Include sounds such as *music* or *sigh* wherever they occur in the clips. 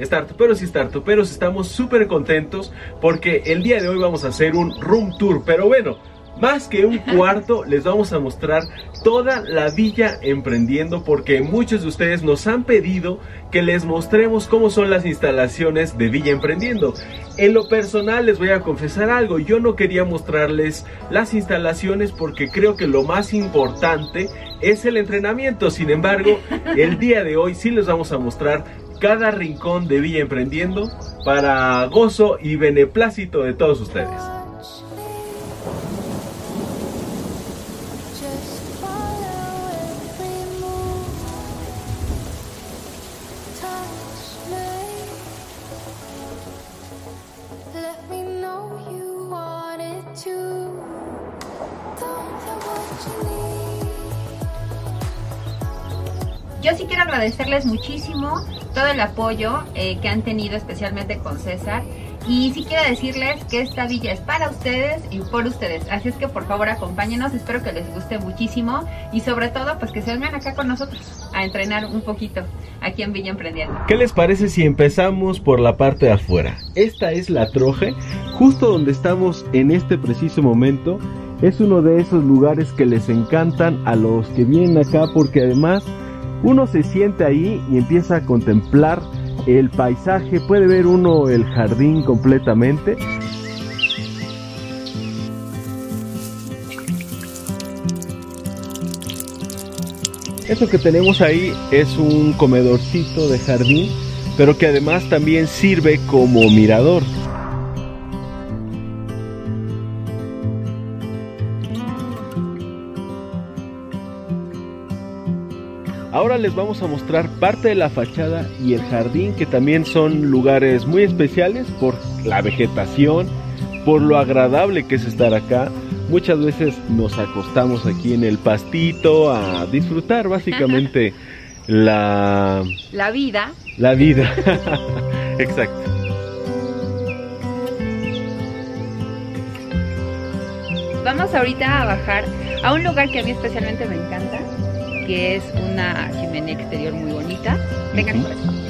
startuperos y startuperos estamos súper contentos porque el día de hoy vamos a hacer un room tour. Pero bueno, más que un *laughs* cuarto, les vamos a mostrar toda la villa emprendiendo porque muchos de ustedes nos han pedido que les mostremos cómo son las instalaciones de Villa Emprendiendo. En lo personal les voy a confesar algo, yo no quería mostrarles las instalaciones porque creo que lo más importante es el entrenamiento. Sin embargo, *laughs* el día de hoy sí les vamos a mostrar cada rincón de Villa Emprendiendo para gozo y beneplácito de todos ustedes. Yo sí quiero agradecerles muchísimo todo el apoyo eh, que han tenido especialmente con César y sí quiero decirles que esta villa es para ustedes y por ustedes. Así es que por favor acompáñenos, espero que les guste muchísimo y sobre todo pues que se vengan acá con nosotros a entrenar un poquito aquí en Villa Emprendiendo. ¿Qué les parece si empezamos por la parte de afuera? Esta es la troje, justo donde estamos en este preciso momento. Es uno de esos lugares que les encantan a los que vienen acá porque además uno se siente ahí y empieza a contemplar el paisaje, puede ver uno el jardín completamente. Eso que tenemos ahí es un comedorcito de jardín, pero que además también sirve como mirador. Ahora les vamos a mostrar parte de la fachada y el jardín que también son lugares muy especiales por la vegetación, por lo agradable que es estar acá. Muchas veces nos acostamos aquí en el pastito a disfrutar básicamente *laughs* la... La vida. La vida. *laughs* Exacto. Vamos ahorita a bajar a un lugar que a mí especialmente me encanta, que es una chimenea exterior muy bonita. Vengan por eso.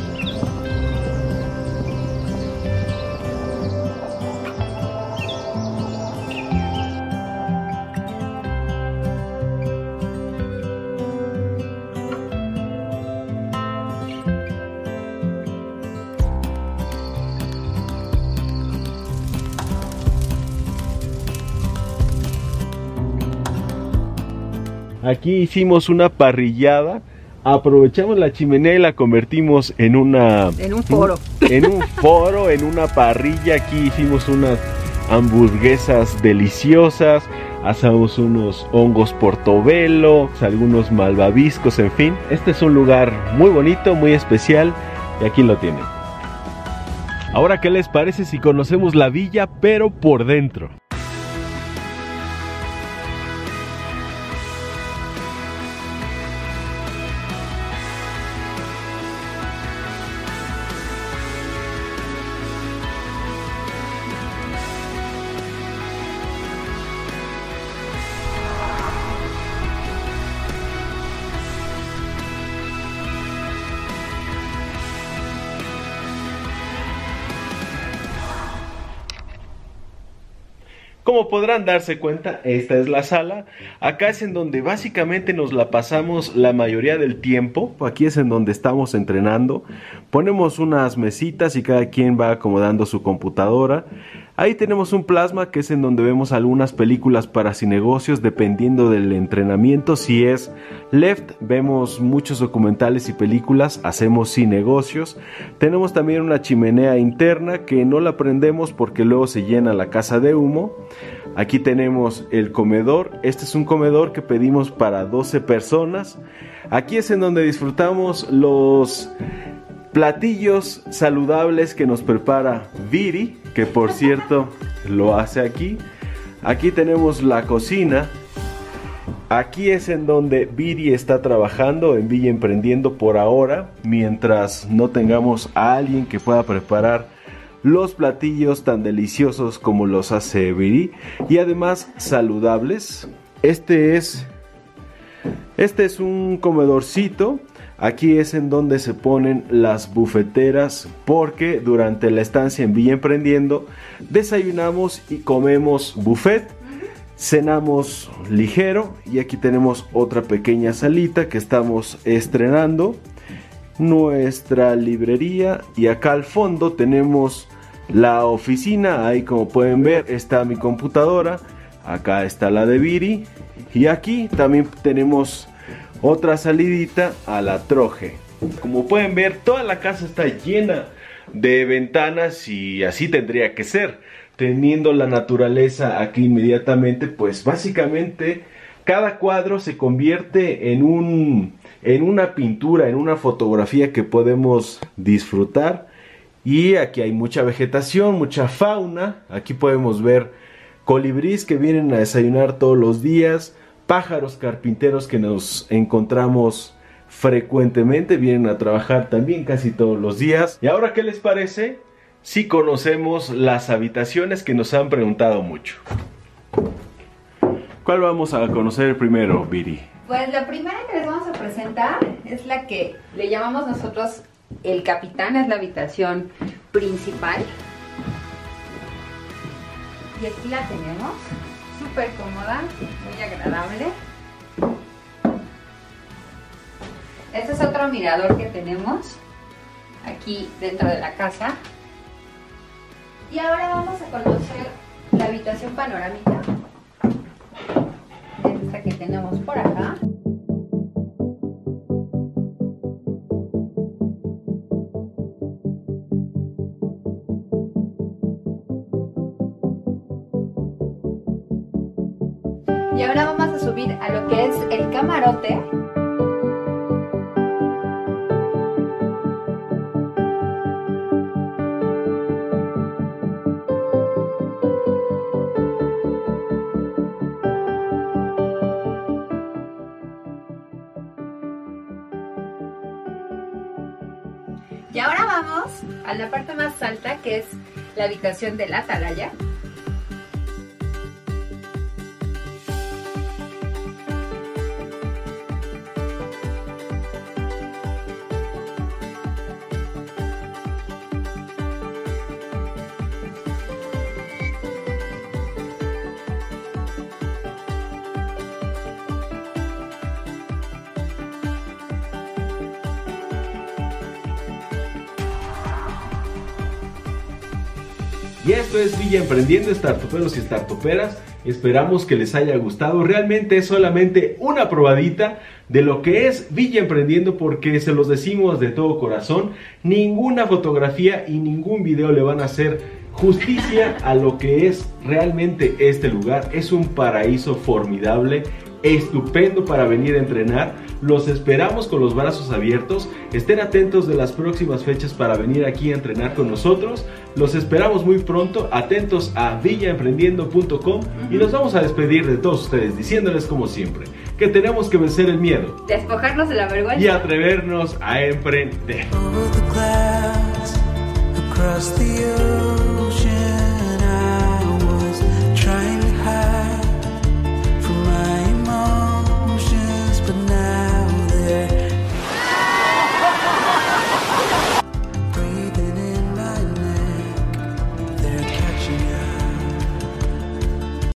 Aquí hicimos una parrillada. Aprovechamos la chimenea y la convertimos en una... En un foro. En un foro, en una parrilla. Aquí hicimos unas hamburguesas deliciosas. Asamos unos hongos portobelo, algunos malvaviscos, en fin. Este es un lugar muy bonito, muy especial. Y aquí lo tienen. Ahora, ¿qué les parece si conocemos la villa, pero por dentro? Como podrán darse cuenta, esta es la sala. Acá es en donde básicamente nos la pasamos la mayoría del tiempo. Aquí es en donde estamos entrenando. Ponemos unas mesitas y cada quien va acomodando su computadora. Ahí tenemos un plasma que es en donde vemos algunas películas para sin negocios dependiendo del entrenamiento. Si es left, vemos muchos documentales y películas, hacemos sin negocios. Tenemos también una chimenea interna que no la prendemos porque luego se llena la casa de humo. Aquí tenemos el comedor. Este es un comedor que pedimos para 12 personas. Aquí es en donde disfrutamos los platillos saludables que nos prepara Viri, que por cierto lo hace aquí. Aquí tenemos la cocina. Aquí es en donde Viri está trabajando en Villa Emprendiendo por ahora, mientras no tengamos a alguien que pueda preparar los platillos tan deliciosos como los hace Viri y además saludables. Este es este es un comedorcito Aquí es en donde se ponen las bufeteras porque durante la estancia en Villa Emprendiendo desayunamos y comemos buffet, cenamos ligero y aquí tenemos otra pequeña salita que estamos estrenando, nuestra librería y acá al fondo tenemos la oficina, ahí como pueden ver está mi computadora, acá está la de Viri y aquí también tenemos otra salidita a la troje. Como pueden ver, toda la casa está llena de ventanas y así tendría que ser. Teniendo la naturaleza aquí inmediatamente, pues básicamente cada cuadro se convierte en un en una pintura, en una fotografía que podemos disfrutar. Y aquí hay mucha vegetación, mucha fauna. Aquí podemos ver colibríes que vienen a desayunar todos los días, pájaros carpinteros que nos encontramos frecuentemente, vienen a trabajar también casi todos los días. ¿Y ahora qué les parece? Si conocemos las habitaciones que nos han preguntado mucho. ¿Cuál vamos a conocer primero, Viri? Pues la primera que les vamos a presentar es la que le llamamos nosotros el capitán, es la habitación principal. Y aquí la tenemos súper cómoda, muy agradable. Este es otro mirador que tenemos aquí dentro de la casa. Y ahora vamos a conocer la habitación panorámica. Esta que tenemos por acá. Subir a lo que es el camarote. Y ahora vamos a la parte más alta que es la habitación de la atalaya. Y esto es Villa Emprendiendo, startuperos y startuperas. Esperamos que les haya gustado. Realmente es solamente una probadita de lo que es Villa Emprendiendo porque se los decimos de todo corazón. Ninguna fotografía y ningún video le van a hacer justicia a lo que es realmente este lugar. Es un paraíso formidable estupendo para venir a entrenar. Los esperamos con los brazos abiertos. Estén atentos de las próximas fechas para venir aquí a entrenar con nosotros. Los esperamos muy pronto. Atentos a villaemprendiendo.com y nos vamos a despedir de todos ustedes diciéndoles como siempre que tenemos que vencer el miedo Despojarnos de la vergüenza. y atrevernos a emprender.